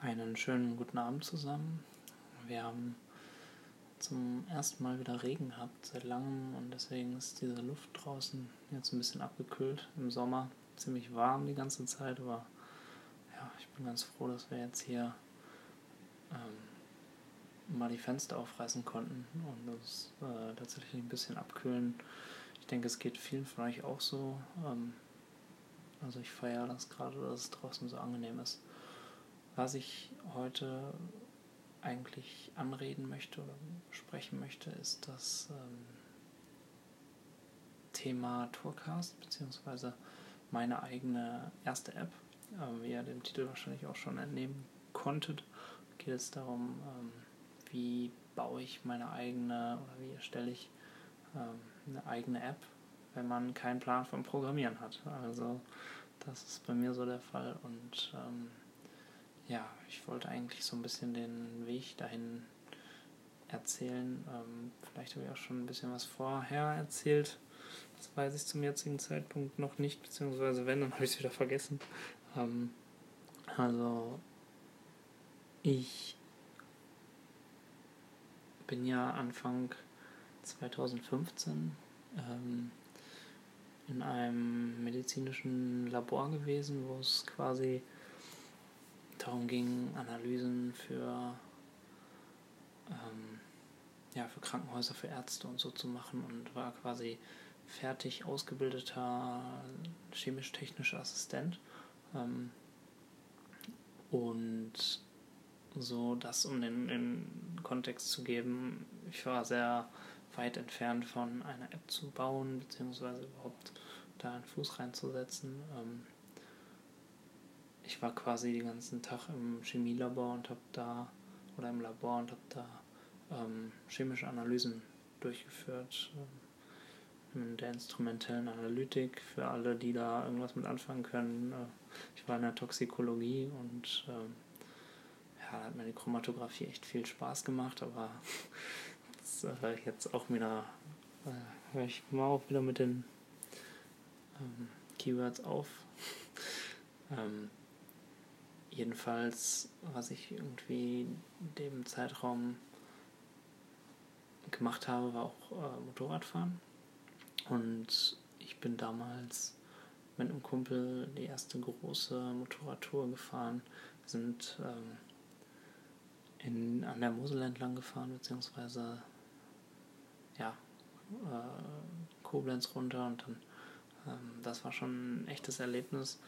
Einen schönen guten Abend zusammen. Wir haben zum ersten Mal wieder Regen gehabt seit langem und deswegen ist diese Luft draußen jetzt ein bisschen abgekühlt. Im Sommer ziemlich warm die ganze Zeit, aber ja, ich bin ganz froh, dass wir jetzt hier ähm, mal die Fenster aufreißen konnten und uns äh, tatsächlich ein bisschen abkühlen. Ich denke, es geht vielen von euch auch so. Ähm, also ich feiere das gerade, dass es draußen so angenehm ist. Was ich heute eigentlich anreden möchte oder sprechen möchte, ist das ähm, Thema Tourcast beziehungsweise meine eigene erste App. Ähm, wie ihr dem Titel wahrscheinlich auch schon entnehmen konntet, geht es darum, ähm, wie baue ich meine eigene oder wie erstelle ich ähm, eine eigene App, wenn man keinen Plan vom Programmieren hat. Also das ist bei mir so der Fall und ähm, ja, ich wollte eigentlich so ein bisschen den Weg dahin erzählen. Ähm, vielleicht habe ich auch schon ein bisschen was vorher erzählt. Das weiß ich zum jetzigen Zeitpunkt noch nicht, beziehungsweise wenn, dann habe ich es wieder vergessen. Ähm, also, ich bin ja Anfang 2015 ähm, in einem medizinischen Labor gewesen, wo es quasi darum ging, Analysen für, ähm, ja, für Krankenhäuser, für Ärzte und so zu machen und war quasi fertig ausgebildeter chemisch-technischer Assistent. Ähm, und so das, um den, den Kontext zu geben, ich war sehr weit entfernt von einer App zu bauen, beziehungsweise überhaupt da einen Fuß reinzusetzen. Ähm, ich war quasi den ganzen Tag im Chemielabor und habe da, oder im Labor und habe da ähm, chemische Analysen durchgeführt. Ähm, in der instrumentellen Analytik für alle, die da irgendwas mit anfangen können. Äh, ich war in der Toxikologie und ähm, ja, hat mir die Chromatographie echt viel Spaß gemacht, aber das ich jetzt auch wieder, äh, höre ich mal auch wieder mit den ähm, Keywords auf. ähm, jedenfalls, was ich irgendwie in dem Zeitraum gemacht habe, war auch äh, Motorradfahren. Und ich bin damals mit einem Kumpel die erste große Motorradtour gefahren. Wir sind ähm, in, an der Mosel entlang gefahren, beziehungsweise ja, äh, Koblenz runter und dann, ähm, das war schon ein echtes Erlebnis.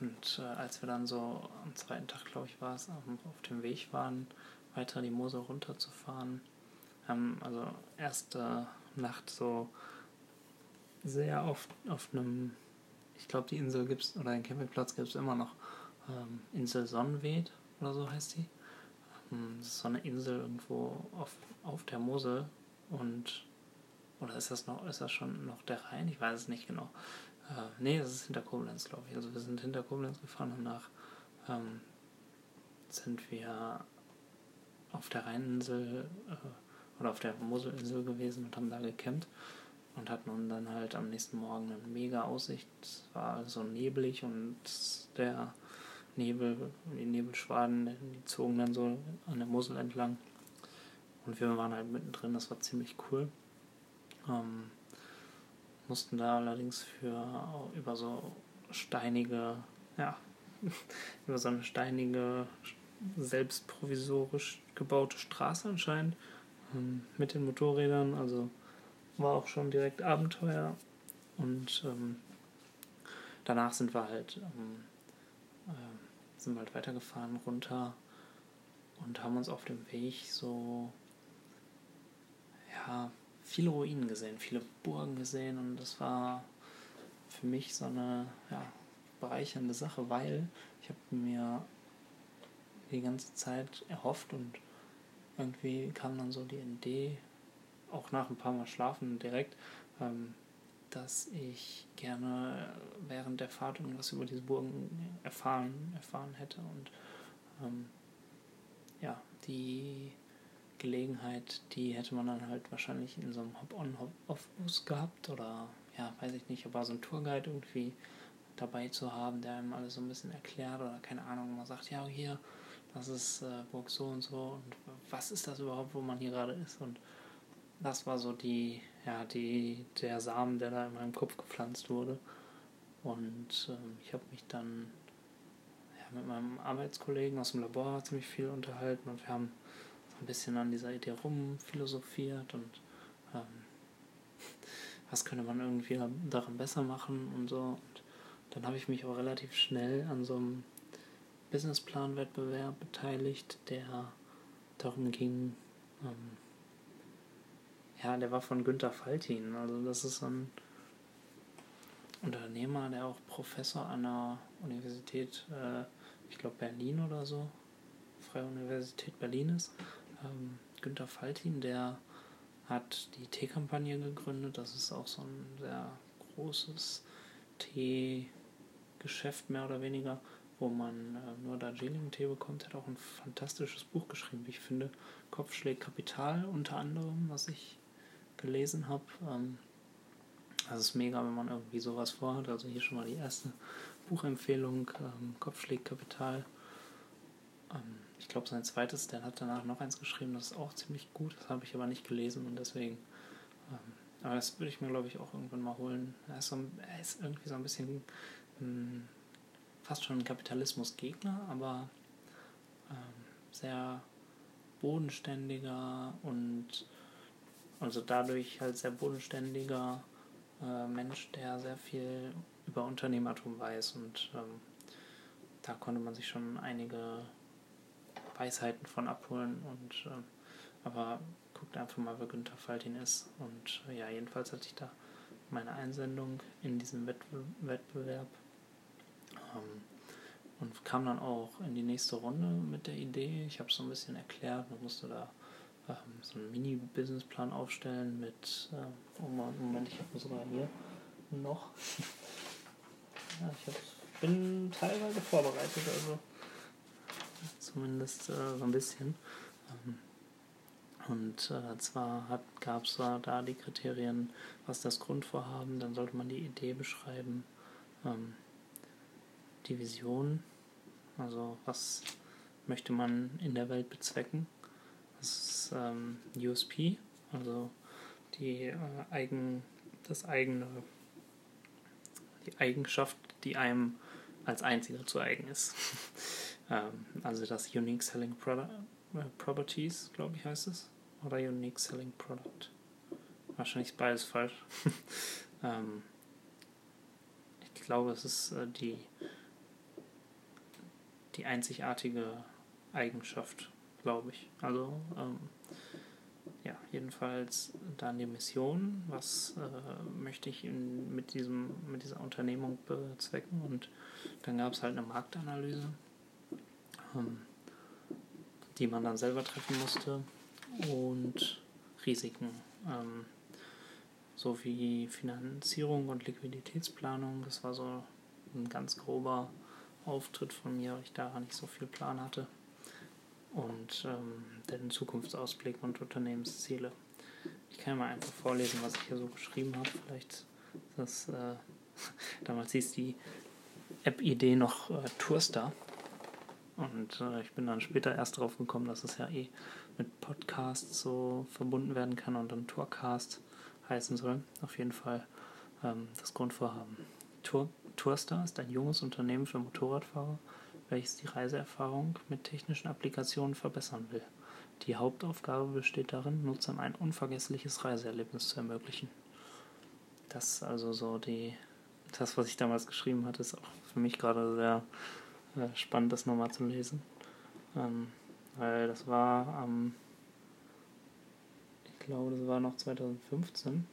Und äh, als wir dann so am zweiten Tag, glaube ich, war es, auf dem Weg waren, weiter die Mosel runterzufahren, haben also erste Nacht so sehr oft auf einem, ich glaube, die Insel gibt es, oder den Campingplatz gibt es immer noch, ähm, Insel Sonnenweht oder so heißt die. Ähm, das ist so eine Insel irgendwo auf, auf der Mosel und, oder ist das noch, ist das schon noch der Rhein? Ich weiß es nicht genau. Äh, nee, das ist hinter Koblenz, glaube ich. Also wir sind hinter Koblenz gefahren und nach ähm, sind wir auf der Rheininsel äh, oder auf der Moselinsel gewesen und haben da gecampt und hatten dann halt am nächsten Morgen eine mega Aussicht. Es war so neblig und der Nebel, die Nebelschwaden, die zogen dann so an der Mosel entlang. Und wir waren halt mittendrin, das war ziemlich cool. Ähm, mussten da allerdings für über so steinige, ja, über so eine steinige, selbst provisorisch gebaute Straße anscheinend ähm, mit den Motorrädern. Also war auch schon direkt Abenteuer. Und ähm, danach sind wir halt, ähm, äh, sind wir halt weitergefahren runter und haben uns auf dem Weg so ja, viele Ruinen gesehen, viele Burgen gesehen und das war für mich so eine ja, bereichernde Sache, weil ich habe mir die ganze Zeit erhofft und irgendwie kam dann so die Idee, auch nach ein paar Mal schlafen direkt, ähm, dass ich gerne während der Fahrt irgendwas über diese Burgen erfahren, erfahren hätte und ähm, ja, die Gelegenheit, die hätte man dann halt wahrscheinlich in so einem Hop-on, Hop-off-Bus gehabt oder ja, weiß ich nicht, aber so ein Tourguide irgendwie dabei zu haben, der einem alles so ein bisschen erklärt oder keine Ahnung, man sagt, ja, hier, das ist äh, Burg so und so und was ist das überhaupt, wo man hier gerade ist und das war so die, ja, die, der Samen, der da in meinem Kopf gepflanzt wurde. Und ähm, ich habe mich dann ja, mit meinem Arbeitskollegen aus dem Labor ziemlich viel unterhalten und wir haben ein bisschen an dieser Idee rumphilosophiert und ähm, was könnte man irgendwie daran besser machen und so. Und dann habe ich mich auch relativ schnell an so einem Businessplan-Wettbewerb beteiligt, der darum ging, ähm, ja, der war von Günter Faltin. Also das ist ein Unternehmer, der auch Professor an der Universität, äh, ich glaube Berlin oder so, Freie Universität Berlin ist. Ähm, Günter Faltin, der hat die Teekampagne gegründet. Das ist auch so ein sehr großes Teegeschäft mehr oder weniger, wo man äh, nur Darjeeling-Tee bekommt. Er hat auch ein fantastisches Buch geschrieben, wie ich finde. Kopfschläg Kapital unter anderem, was ich gelesen habe. Ähm, das ist mega, wenn man irgendwie sowas vorhat. Also hier schon mal die erste Buchempfehlung, ähm, Kopfschläg Kapital. Ähm, ich glaube, sein zweites, der hat danach noch eins geschrieben, das ist auch ziemlich gut. Das habe ich aber nicht gelesen und deswegen. Ähm, aber das würde ich mir, glaube ich, auch irgendwann mal holen. Er ist, so, er ist irgendwie so ein bisschen mh, hm, fast schon ein Kapitalismusgegner, aber ähm, sehr bodenständiger und also dadurch halt sehr bodenständiger äh, Mensch, der sehr viel über Unternehmertum weiß und ähm, da konnte man sich schon einige Weisheiten von abholen und ähm, aber guckt einfach mal, wer Günther Faltin ist und äh, ja, jedenfalls hatte ich da meine Einsendung in diesem Wettbe Wettbewerb ähm, und kam dann auch in die nächste Runde mit der Idee. Ich habe es so ein bisschen erklärt, man musste da ähm, so einen Mini-Businessplan aufstellen mit, äh, oh Moment, ich habe sogar hier noch. ja, ich bin teilweise vorbereitet, also zumindest äh, so ein bisschen. Ähm, und äh, zwar gab es da die Kriterien, was das Grundvorhaben, dann sollte man die Idee beschreiben, ähm, die Vision, also was möchte man in der Welt bezwecken das ähm, USP, also die äh, eigen, das eigene, die Eigenschaft, die einem als einziger zu eigen ist. ähm, also das Unique Selling Product, äh, Properties, glaube ich, heißt es. Oder Unique Selling Product. Wahrscheinlich ist beides falsch. ähm, ich glaube, es ist äh, die, die einzigartige Eigenschaft glaube ich. Also, ähm, ja, jedenfalls dann die Mission, was äh, möchte ich in, mit, diesem, mit dieser Unternehmung bezwecken und dann gab es halt eine Marktanalyse, ähm, die man dann selber treffen musste und Risiken ähm, sowie Finanzierung und Liquiditätsplanung. Das war so ein ganz grober Auftritt von mir, weil ich da nicht so viel Plan hatte und ähm, den Zukunftsausblick und Unternehmensziele. Ich kann ja mal einfach vorlesen, was ich hier so geschrieben habe. Vielleicht das, äh, damals hieß die App-Idee noch äh, Tourstar. Und äh, ich bin dann später erst drauf gekommen, dass es ja eh mit Podcasts so verbunden werden kann und dann Tourcast heißen soll. Auf jeden Fall ähm, das Grundvorhaben. Tour, Tourstar ist ein junges Unternehmen für Motorradfahrer, welches die Reiseerfahrung mit technischen Applikationen verbessern will. Die Hauptaufgabe besteht darin, Nutzern ein unvergessliches Reiseerlebnis zu ermöglichen. Das ist also so die, das, was ich damals geschrieben hatte, ist auch für mich gerade sehr äh, spannend, das nochmal zu lesen. Ähm, weil das war am, ich glaube, das war noch 2015.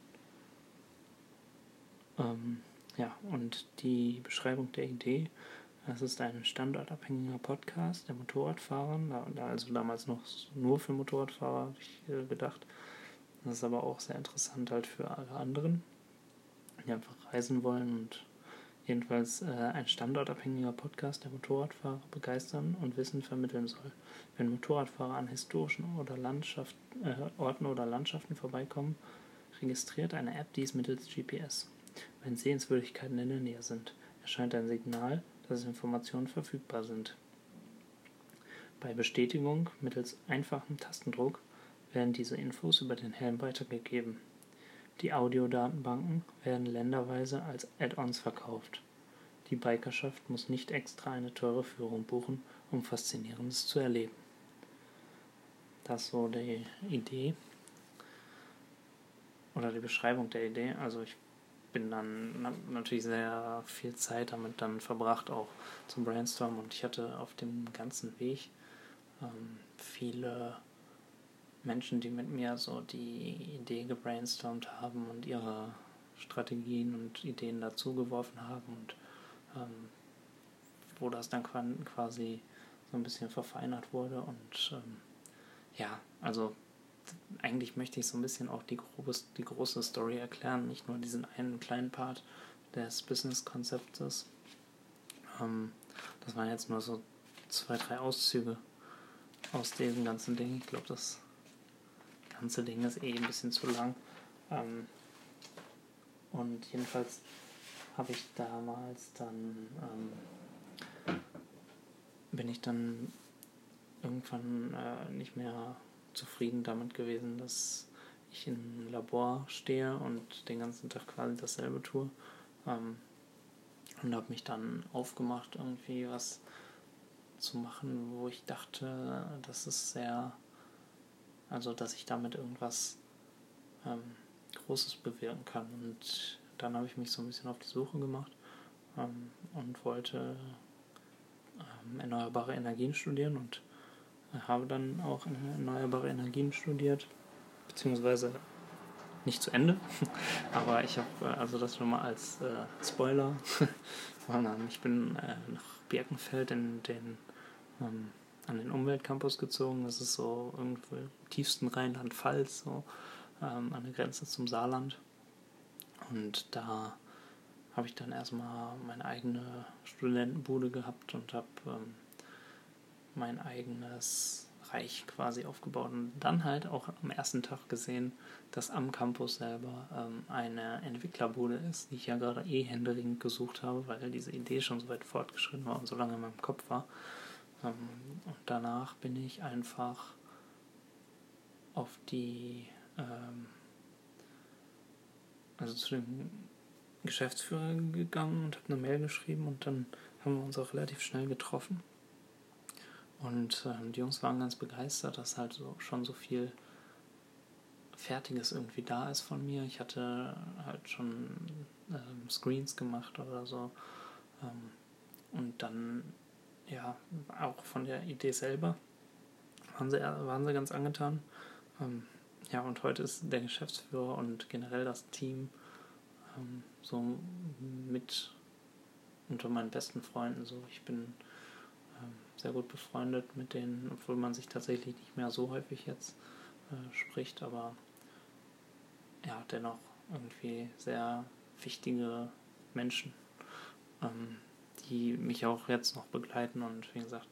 Ähm, ja, und die Beschreibung der Idee das ist ein standortabhängiger Podcast der Motorradfahrer, also damals noch nur für Motorradfahrer, habe ich äh, gedacht. Das ist aber auch sehr interessant halt für alle anderen, die einfach reisen wollen und jedenfalls äh, ein standortabhängiger Podcast der Motorradfahrer begeistern und Wissen vermitteln soll. Wenn Motorradfahrer an historischen oder Landschaft, äh, Orten oder Landschaften vorbeikommen, registriert eine App dies mittels GPS, wenn Sehenswürdigkeiten in der Nähe sind. erscheint ein Signal, dass Informationen verfügbar sind. Bei Bestätigung mittels einfachem Tastendruck werden diese Infos über den Helm weitergegeben. Die Audiodatenbanken werden länderweise als Add-ons verkauft. Die Bikerschaft muss nicht extra eine teure Führung buchen, um Faszinierendes zu erleben. Das so die Idee oder die Beschreibung der Idee. Also ich bin dann natürlich sehr viel Zeit damit dann verbracht, auch zum Brainstormen. Und ich hatte auf dem ganzen Weg ähm, viele Menschen, die mit mir so die Idee gebrainstormt haben und ihre Strategien und Ideen dazugeworfen haben und ähm, wo das dann quasi so ein bisschen verfeinert wurde. Und ähm, ja, also eigentlich möchte ich so ein bisschen auch die, grobes, die große Story erklären, nicht nur diesen einen kleinen Part des Business-Konzeptes. Ähm, das waren jetzt nur so zwei, drei Auszüge aus diesem ganzen Ding. Ich glaube, das ganze Ding ist eh ein bisschen zu lang. Ähm, und jedenfalls habe ich damals dann, ähm, bin ich dann irgendwann äh, nicht mehr zufrieden damit gewesen, dass ich im Labor stehe und den ganzen Tag quasi dasselbe tue. Ähm, und habe mich dann aufgemacht, irgendwie was zu machen, wo ich dachte, das ist sehr, also dass ich damit irgendwas ähm, Großes bewirken kann. Und dann habe ich mich so ein bisschen auf die Suche gemacht ähm, und wollte ähm, erneuerbare Energien studieren und habe dann auch erneuerbare Energien studiert, beziehungsweise nicht zu Ende, aber ich habe äh, also das schon mal als äh, Spoiler. ich bin äh, nach Birkenfeld in den, ähm, an den Umweltcampus gezogen. Das ist so irgendwo im tiefsten Rheinland-Pfalz, so ähm, an der Grenze zum Saarland. Und da habe ich dann erstmal meine eigene Studentenbude gehabt und habe ähm, mein eigenes Reich quasi aufgebaut und dann halt auch am ersten Tag gesehen, dass am Campus selber ähm, eine Entwicklerbude ist, die ich ja gerade eh händeringend gesucht habe, weil diese Idee schon so weit fortgeschritten war und so lange in meinem Kopf war. Ähm, und danach bin ich einfach auf die, ähm, also zu dem Geschäftsführer gegangen und habe eine Mail geschrieben und dann haben wir uns auch relativ schnell getroffen und ähm, die Jungs waren ganz begeistert, dass halt so, schon so viel Fertiges irgendwie da ist von mir. Ich hatte halt schon ähm, Screens gemacht oder so. Ähm, und dann, ja, auch von der Idee selber waren sie, waren sie ganz angetan. Ähm, ja, und heute ist der Geschäftsführer und generell das Team ähm, so mit unter meinen besten Freunden. So, ich bin sehr gut befreundet mit denen, obwohl man sich tatsächlich nicht mehr so häufig jetzt äh, spricht, aber ja, dennoch irgendwie sehr wichtige Menschen, ähm, die mich auch jetzt noch begleiten und wie gesagt,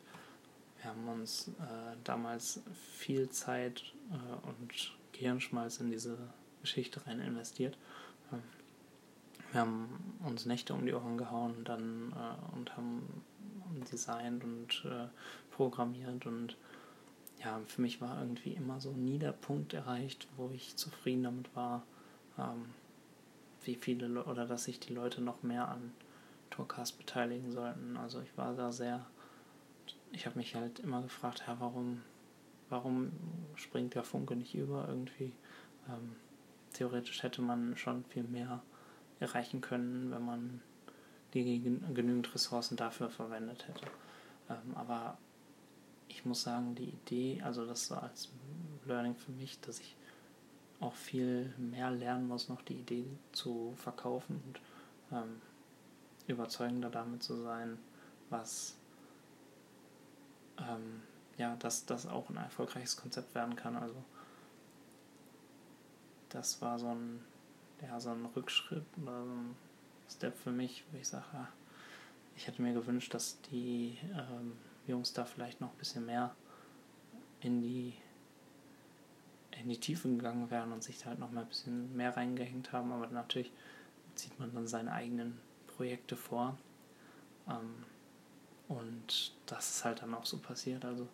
wir haben uns äh, damals viel Zeit äh, und Gehirnschmalz in diese Geschichte rein investiert. Ähm, wir haben uns Nächte um die Ohren gehauen dann, äh, und haben designt und äh, programmiert und ja, für mich war irgendwie immer so nie der Punkt erreicht, wo ich zufrieden damit war, ähm, wie viele Le oder dass sich die Leute noch mehr an Tourcast beteiligen sollten. Also ich war da sehr, ich habe mich halt immer gefragt, ja, warum, warum springt der Funke nicht über irgendwie? Ähm, theoretisch hätte man schon viel mehr erreichen können, wenn man die genügend Ressourcen dafür verwendet hätte. Ähm, aber ich muss sagen, die Idee, also das als Learning für mich, dass ich auch viel mehr lernen muss, noch die Idee zu verkaufen und ähm, überzeugender damit zu sein, was ähm, ja, dass das auch ein erfolgreiches Konzept werden kann. Also das war so ein, ja, so ein Rückschritt oder so ein Step für mich, wo ich sage, ich hätte mir gewünscht, dass die ähm, Jungs da vielleicht noch ein bisschen mehr in die in die Tiefe gegangen wären und sich da halt noch mal ein bisschen mehr reingehängt haben, aber natürlich zieht man dann seine eigenen Projekte vor Ähm, und das ist halt dann auch so passiert. Also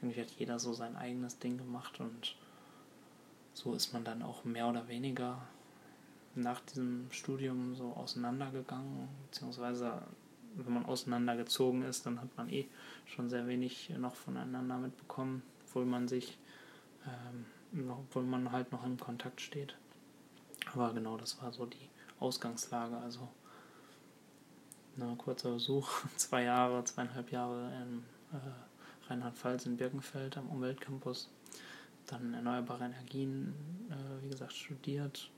irgendwie hat jeder so sein eigenes Ding gemacht und so ist man dann auch mehr oder weniger nach diesem Studium so auseinandergegangen, beziehungsweise wenn man auseinandergezogen ist, dann hat man eh schon sehr wenig noch voneinander mitbekommen, obwohl man sich, ähm, obwohl man halt noch in Kontakt steht. Aber genau, das war so die Ausgangslage. Also ein kurzer Besuch, zwei Jahre, zweieinhalb Jahre in äh, Rheinland-Pfalz in Birkenfeld am Umweltcampus. Dann erneuerbare Energien, äh, wie gesagt, studiert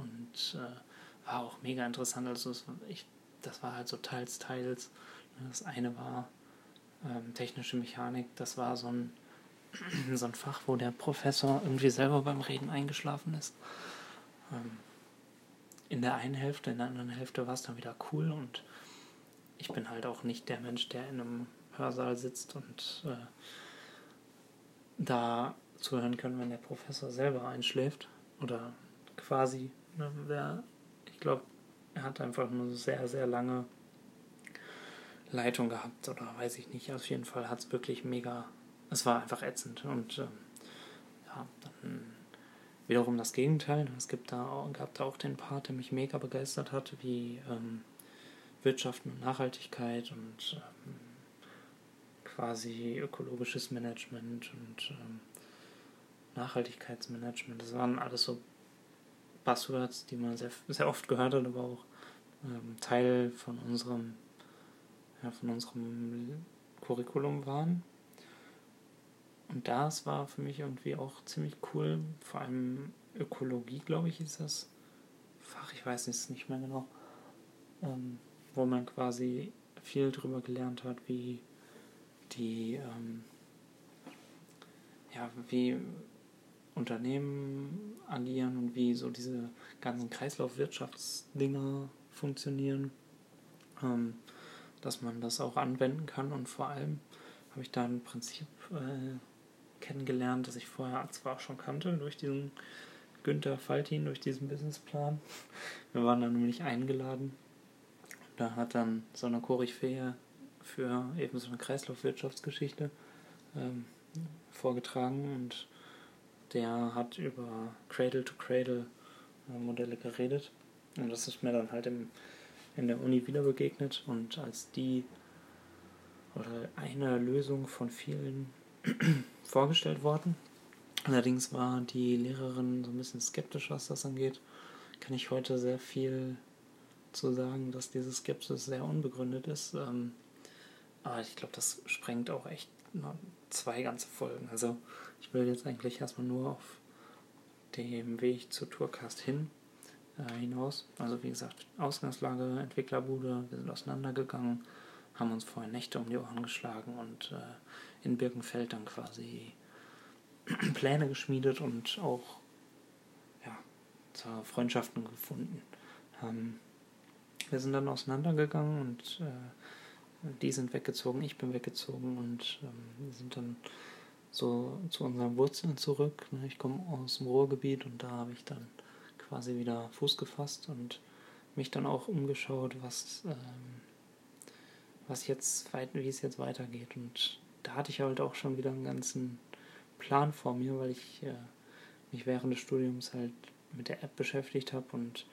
und äh, war auch mega interessant. Also das, ich, das war halt so teils, teils. Das eine war ähm, technische Mechanik, das war so ein, so ein Fach, wo der Professor irgendwie selber beim Reden eingeschlafen ist. Ähm, in der einen Hälfte, in der anderen Hälfte war es dann wieder cool und ich bin halt auch nicht der Mensch, der in einem Hörsaal sitzt und äh, da zuhören kann, wenn der Professor selber einschläft oder quasi. Ne, ich glaube, er hat einfach eine sehr, sehr lange Leitung gehabt oder weiß ich nicht. Auf jeden Fall hat es wirklich mega. Es war einfach ätzend und ähm, ja, dann wiederum das Gegenteil. Es gibt da, gab da auch den Part, der mich mega begeistert hat, wie ähm, Wirtschaft und Nachhaltigkeit und ähm, quasi ökologisches Management und ähm, Nachhaltigkeitsmanagement. Das waren alles so Buzzwords, die man sehr, sehr oft gehört hat, aber auch ähm, Teil von unserem, ja, von unserem Curriculum waren. Und das war für mich irgendwie auch ziemlich cool. Vor allem Ökologie, glaube ich, ist das Fach. Ich weiß es nicht mehr genau. Ähm, wo man quasi viel darüber gelernt hat, wie die, ähm, ja, wie Unternehmen agieren und wie so diese ganzen Kreislaufwirtschaftsdinger funktionieren, ähm, dass man das auch anwenden kann und vor allem habe ich da ein Prinzip äh, kennengelernt, das ich vorher zwar auch schon kannte, durch diesen Günther Faltin, durch diesen Businessplan. Wir waren dann nämlich eingeladen. Da hat dann so eine Koryphäe für eben so eine Kreislaufwirtschaftsgeschichte ähm, vorgetragen und der hat über Cradle-to-Cradle-Modelle geredet. Und das ist mir dann halt im, in der Uni wieder begegnet und als die oder eine Lösung von vielen vorgestellt worden. Allerdings war die Lehrerin so ein bisschen skeptisch, was das angeht. Kann ich heute sehr viel zu sagen, dass diese Skepsis sehr unbegründet ist. Ähm, aber ich glaube, das sprengt auch echt zwei ganze Folgen. Also ich will jetzt eigentlich erstmal nur auf dem Weg zur Tourcast hin äh, hinaus. Also wie gesagt, Ausgangslage, Entwicklerbude, wir sind auseinandergegangen, haben uns vorher Nächte um die Ohren geschlagen und äh, in Birkenfeld dann quasi Pläne geschmiedet und auch ja, Freundschaften gefunden. Ähm, wir sind dann auseinandergegangen und äh, die sind weggezogen, ich bin weggezogen und ähm, sind dann so zu unseren Wurzeln zurück. Ne? Ich komme aus dem Ruhrgebiet und da habe ich dann quasi wieder Fuß gefasst und mich dann auch umgeschaut, was, ähm, was jetzt wie es jetzt weitergeht. Und da hatte ich halt auch schon wieder einen ganzen Plan vor mir, weil ich äh, mich während des Studiums halt mit der App beschäftigt habe und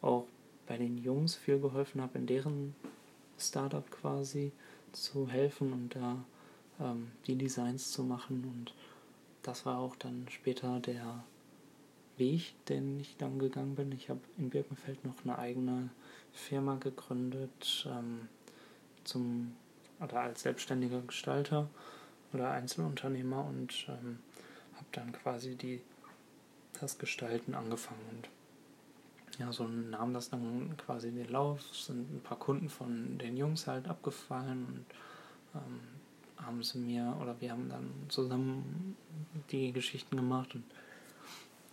auch bei den Jungs viel geholfen habe, in deren Startup quasi zu helfen und da ähm, die Designs zu machen. Und das war auch dann später der Weg, den ich dann gegangen bin. Ich habe in Birkenfeld noch eine eigene Firma gegründet ähm, zum oder als selbstständiger Gestalter oder Einzelunternehmer und ähm, habe dann quasi die das Gestalten angefangen und ja, so nahm das dann quasi den Lauf, sind ein paar Kunden von den Jungs halt abgefallen und ähm, haben sie mir oder wir haben dann zusammen die Geschichten gemacht und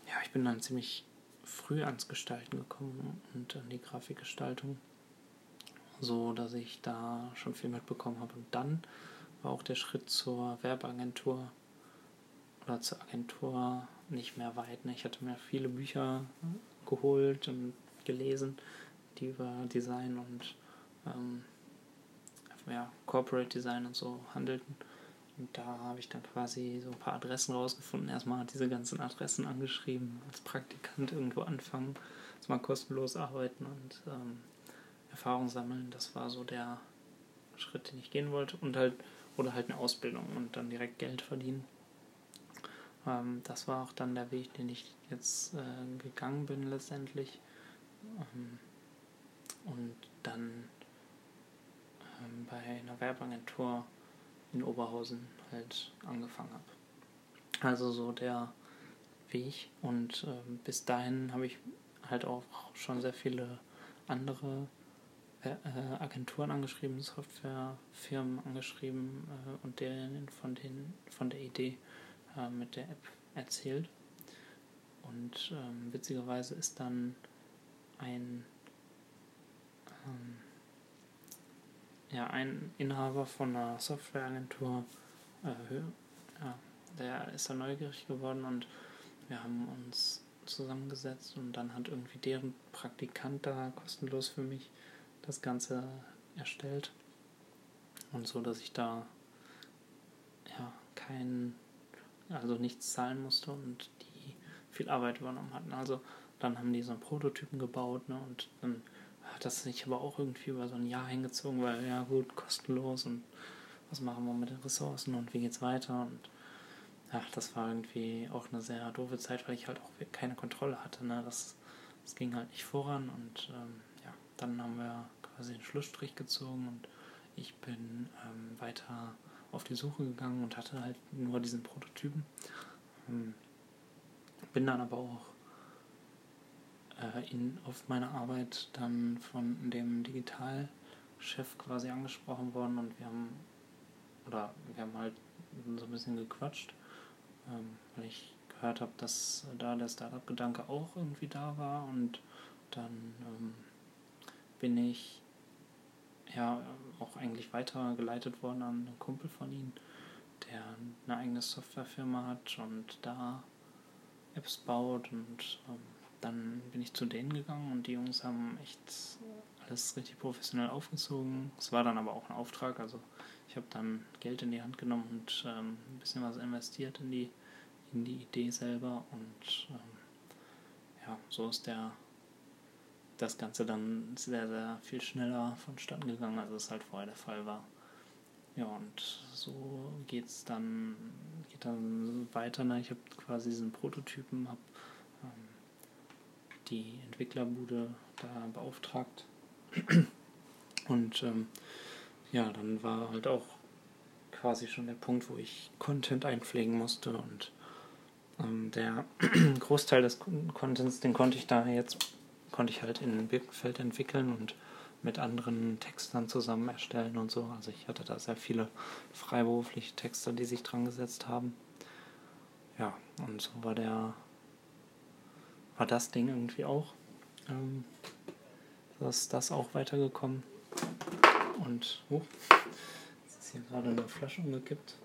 ja, ich bin dann ziemlich früh ans Gestalten gekommen und an die Grafikgestaltung, so dass ich da schon viel mitbekommen habe. Und dann war auch der Schritt zur Werbeagentur oder zur Agentur nicht mehr weit. Ne? Ich hatte mir viele Bücher geholt und gelesen, die über Design und ähm, ja, Corporate Design und so handelten. Und da habe ich dann quasi so ein paar Adressen rausgefunden. Erstmal diese ganzen Adressen angeschrieben, als Praktikant irgendwo anfangen, mal kostenlos arbeiten und ähm, Erfahrung sammeln. Das war so der Schritt, den ich gehen wollte. Und halt, oder halt eine Ausbildung und dann direkt Geld verdienen. Ähm, das war auch dann der Weg, den ich jetzt äh, gegangen bin letztendlich. Ähm, und dann ähm, bei einer Werbeagentur in Oberhausen halt angefangen habe. Also so der Weg und äh, bis dahin habe ich halt auch schon sehr viele andere äh, äh Agenturen angeschrieben, Softwarefirmen angeschrieben äh, und denen von, den, von der Idee äh, mit der App erzählt. Und ähm, witzigerweise ist dann ein ähm, ja, ein Inhaber von einer Softwareagentur, äh, ja, der ist da neugierig geworden und wir haben uns zusammengesetzt und dann hat irgendwie deren Praktikant da kostenlos für mich das Ganze erstellt. Und so, dass ich da ja kein, also nichts zahlen musste und die viel Arbeit übernommen hatten. Also dann haben die so einen Prototypen gebaut ne, und dann hat das sich aber auch irgendwie über so ein Jahr hingezogen, weil ja gut, kostenlos und was machen wir mit den Ressourcen und wie geht's weiter und ach, das war irgendwie auch eine sehr doofe Zeit, weil ich halt auch keine Kontrolle hatte. Ne? Das, das ging halt nicht voran und ähm, ja, dann haben wir quasi den Schlussstrich gezogen und ich bin ähm, weiter auf die Suche gegangen und hatte halt nur diesen Prototypen. Ähm, bin dann aber auch äh, in, auf meiner Arbeit dann von dem Digitalchef quasi angesprochen worden und wir haben oder wir haben halt so ein bisschen gequatscht ähm, weil ich gehört habe, dass da der Startup-Gedanke auch irgendwie da war und dann ähm, bin ich ja auch eigentlich weitergeleitet worden an einen Kumpel von ihm, der eine eigene Softwarefirma hat und da Apps baut und ähm, dann bin ich zu denen gegangen und die Jungs haben echt alles richtig professionell aufgezogen. Es war dann aber auch ein Auftrag, also ich habe dann Geld in die Hand genommen und ähm, ein bisschen was investiert in die, in die Idee selber und ähm, ja, so ist der das Ganze dann sehr, sehr viel schneller vonstatten gegangen, als es halt vorher der Fall war. Ja, und so geht's dann, geht dann weiter. Ne? Ich habe quasi diesen Prototypen, habe die Entwicklerbude da beauftragt. Und ähm, ja, dann war halt auch quasi schon der Punkt, wo ich Content einpflegen musste und ähm, der Großteil des Contents, den konnte ich da jetzt, konnte ich halt in Birkenfeld entwickeln und mit anderen Textern zusammen erstellen und so. Also ich hatte da sehr viele freiberufliche Texter, die sich dran gesetzt haben. Ja, und so war der, war das Ding irgendwie auch. Ähm, ist das auch weitergekommen. Und, oh, jetzt ist hier gerade eine Flasche umgekippt.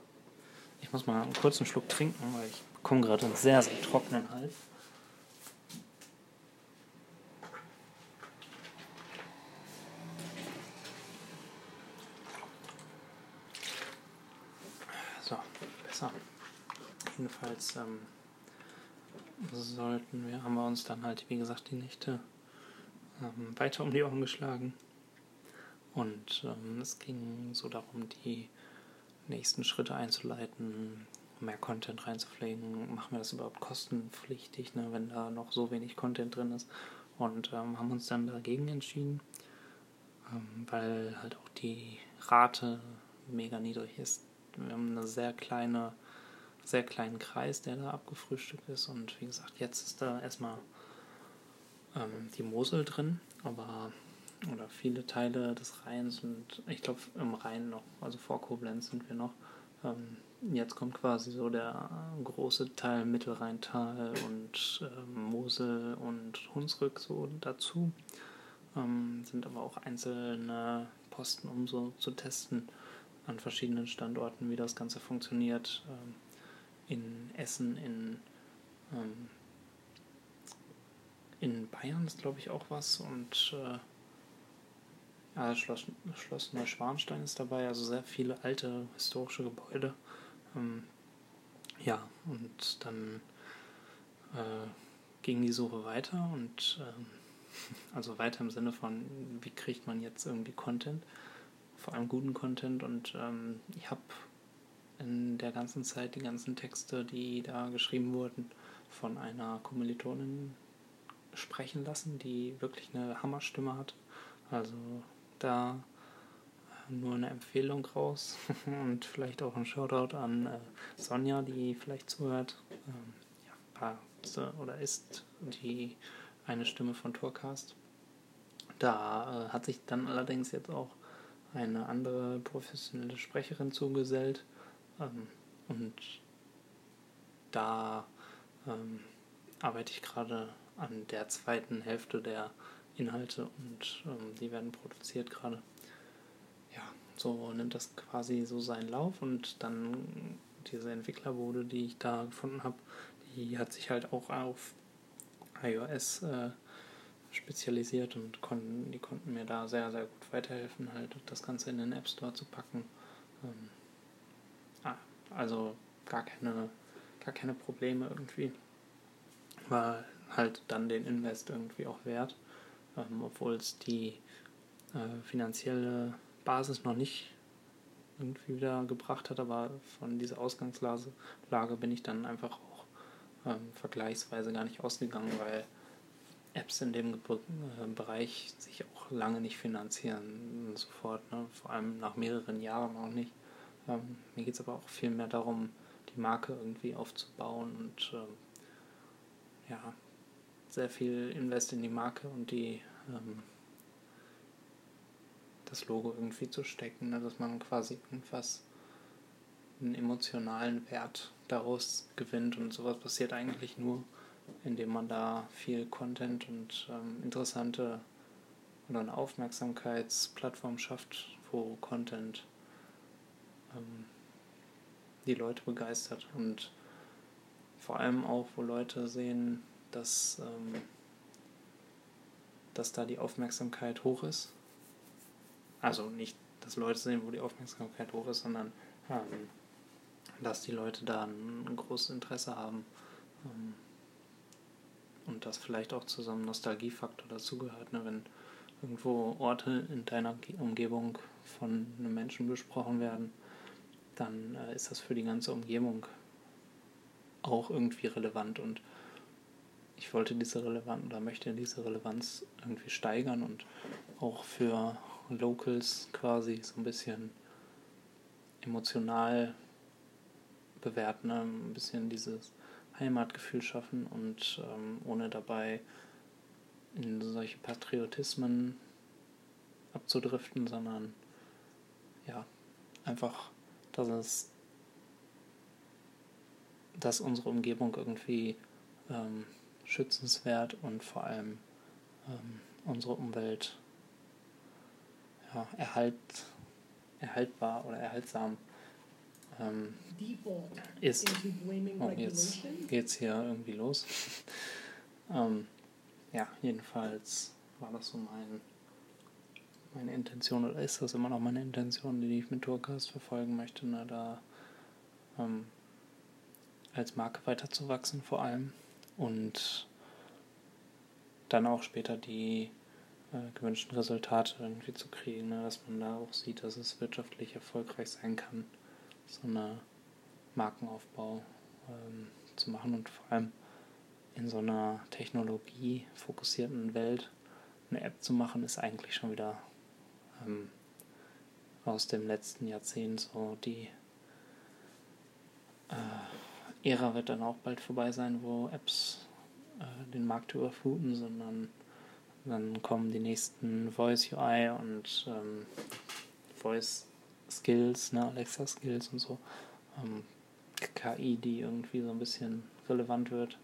Ich muss mal einen kurzen Schluck trinken, weil ich komme gerade einen sehr, sehr trockenen Hals. So, besser. Jedenfalls ähm, sollten wir, haben wir uns dann halt, wie gesagt, die Nächte ähm, weiter um die Ohren geschlagen. Und ähm, es ging so darum, die nächsten Schritte einzuleiten, mehr Content reinzupflegen. Machen wir das überhaupt kostenpflichtig, ne, wenn da noch so wenig Content drin ist? Und ähm, haben uns dann dagegen entschieden, ähm, weil halt auch die Rate mega niedrig ist. Wir haben eine sehr kleine, sehr kleinen Kreis, der da abgefrühstückt ist. Und wie gesagt, jetzt ist da erstmal ähm, die Mosel drin, aber oder viele Teile des Rheins und ich glaube im Rhein noch, also vor Koblenz sind wir noch. Ähm, jetzt kommt quasi so der große Teil Mittelrheintal und ähm, Mosel und Hunsrück so dazu. Ähm, sind aber auch einzelne Posten, um so zu testen an verschiedenen Standorten, wie das Ganze funktioniert. Ähm, in Essen, in ähm, in Bayern ist, glaube ich, auch was und äh, ja, Schloss, Schloss Neuschwanstein ist dabei, also sehr viele alte historische Gebäude. Ähm, ja, und dann äh, ging die Suche weiter und ähm, also weiter im Sinne von, wie kriegt man jetzt irgendwie Content, vor allem guten Content und ähm, ich habe in der ganzen Zeit die ganzen Texte, die da geschrieben wurden, von einer Kommilitonin sprechen lassen, die wirklich eine Hammerstimme hat. Also da äh, nur eine Empfehlung raus und vielleicht auch ein Shoutout an äh, Sonja, die vielleicht zuhört. Ähm, ja, war oder ist die eine Stimme von Tourcast. Da äh, hat sich dann allerdings jetzt auch eine andere professionelle Sprecherin zugesellt. Ähm, und da ähm, arbeite ich gerade an der zweiten Hälfte der Inhalte und ähm, die werden produziert gerade. Ja, so nimmt das quasi so seinen Lauf und dann diese Entwicklerbude, die ich da gefunden habe, die hat sich halt auch auf iOS äh, spezialisiert und konnten, die konnten mir da sehr, sehr gut weiterhelfen, halt das Ganze in den App Store zu packen. Ähm, also gar keine, gar keine Probleme irgendwie. War halt dann den Invest irgendwie auch wert, ähm, obwohl es die äh, finanzielle Basis noch nicht irgendwie wieder gebracht hat, aber von dieser Ausgangslage Lage bin ich dann einfach auch ähm, vergleichsweise gar nicht ausgegangen, weil Apps in dem Ge äh, Bereich sich auch lange nicht finanzieren sofort, ne? vor allem nach mehreren Jahren auch nicht. Ähm, mir geht es aber auch viel mehr darum, die Marke irgendwie aufzubauen und ähm, ja, sehr viel Invest in die Marke und die ähm, das Logo irgendwie zu stecken, ne? dass man quasi irgendwas einen emotionalen Wert daraus gewinnt und sowas passiert eigentlich nur, indem man da viel Content und ähm, interessante oder eine Aufmerksamkeitsplattform schafft, wo Content ähm, die Leute begeistert und vor allem auch, wo Leute sehen, dass, ähm, dass da die Aufmerksamkeit hoch ist. Also nicht, dass Leute sehen, wo die Aufmerksamkeit hoch ist, sondern ähm, dass die Leute da ein großes Interesse haben ähm, und das vielleicht auch zu so einem Nostalgiefaktor dazugehört, ne? wenn irgendwo Orte in deiner Umgebung von einem Menschen besprochen werden, dann äh, ist das für die ganze Umgebung auch irgendwie relevant und ich wollte diese Relevanz oder möchte diese Relevanz irgendwie steigern und auch für Locals quasi so ein bisschen emotional bewerten, ne? ein bisschen dieses Heimatgefühl schaffen und ähm, ohne dabei in solche Patriotismen abzudriften, sondern ja, einfach, dass es, dass unsere Umgebung irgendwie ähm, schützenswert und vor allem ähm, unsere Umwelt ja, erhalt, erhaltbar oder erhaltsam ähm, ist. Oh, jetzt geht's hier irgendwie los. ähm, ja, jedenfalls war das so mein, meine Intention oder ist das immer noch meine Intention, die ich mit Tourcast verfolgen möchte, ne, da ähm, als Marke weiterzuwachsen vor allem und dann auch später die äh, gewünschten Resultate irgendwie zu kriegen, ne, dass man da auch sieht, dass es wirtschaftlich erfolgreich sein kann so eine Markenaufbau ähm, zu machen und vor allem in so einer technologiefokussierten Welt eine App zu machen, ist eigentlich schon wieder ähm, aus dem letzten Jahrzehnt so die äh, Ära wird dann auch bald vorbei sein, wo Apps äh, den Markt überfluten, sondern dann kommen die nächsten Voice UI und ähm, Voice Skills, ne, Alexa Skills und so. Ähm, KI, die irgendwie so ein bisschen relevant wird.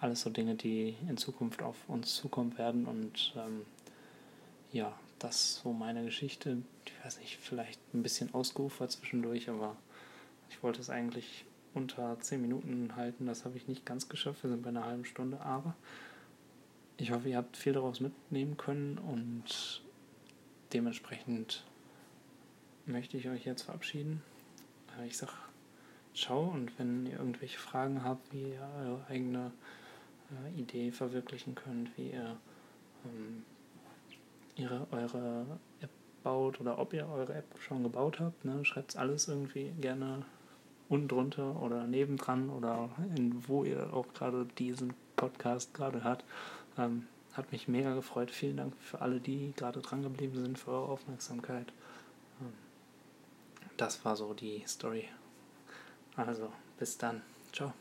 Alles so Dinge, die in Zukunft auf uns zukommen werden und ähm, ja, das so meine Geschichte. Ich weiß nicht, vielleicht ein bisschen ausgeufert zwischendurch, aber ich wollte es eigentlich unter 10 Minuten halten. Das habe ich nicht ganz geschafft. Wir sind bei einer halben Stunde, aber ich hoffe, ihr habt viel daraus mitnehmen können und dementsprechend möchte ich euch jetzt verabschieden. Äh, ich sage ciao und wenn ihr irgendwelche Fragen habt, wie ihr eure eigene äh, Idee verwirklichen könnt, wie ihr ähm, ihre, eure App baut oder ob ihr eure App schon gebaut habt, ne, schreibt alles irgendwie gerne unten drunter oder nebendran oder in, wo ihr auch gerade diesen Podcast gerade hört. Ähm, hat mich mega gefreut. Vielen Dank für alle, die gerade dran geblieben sind, für eure Aufmerksamkeit. Ähm, das war so die Story. Also, bis dann. Ciao.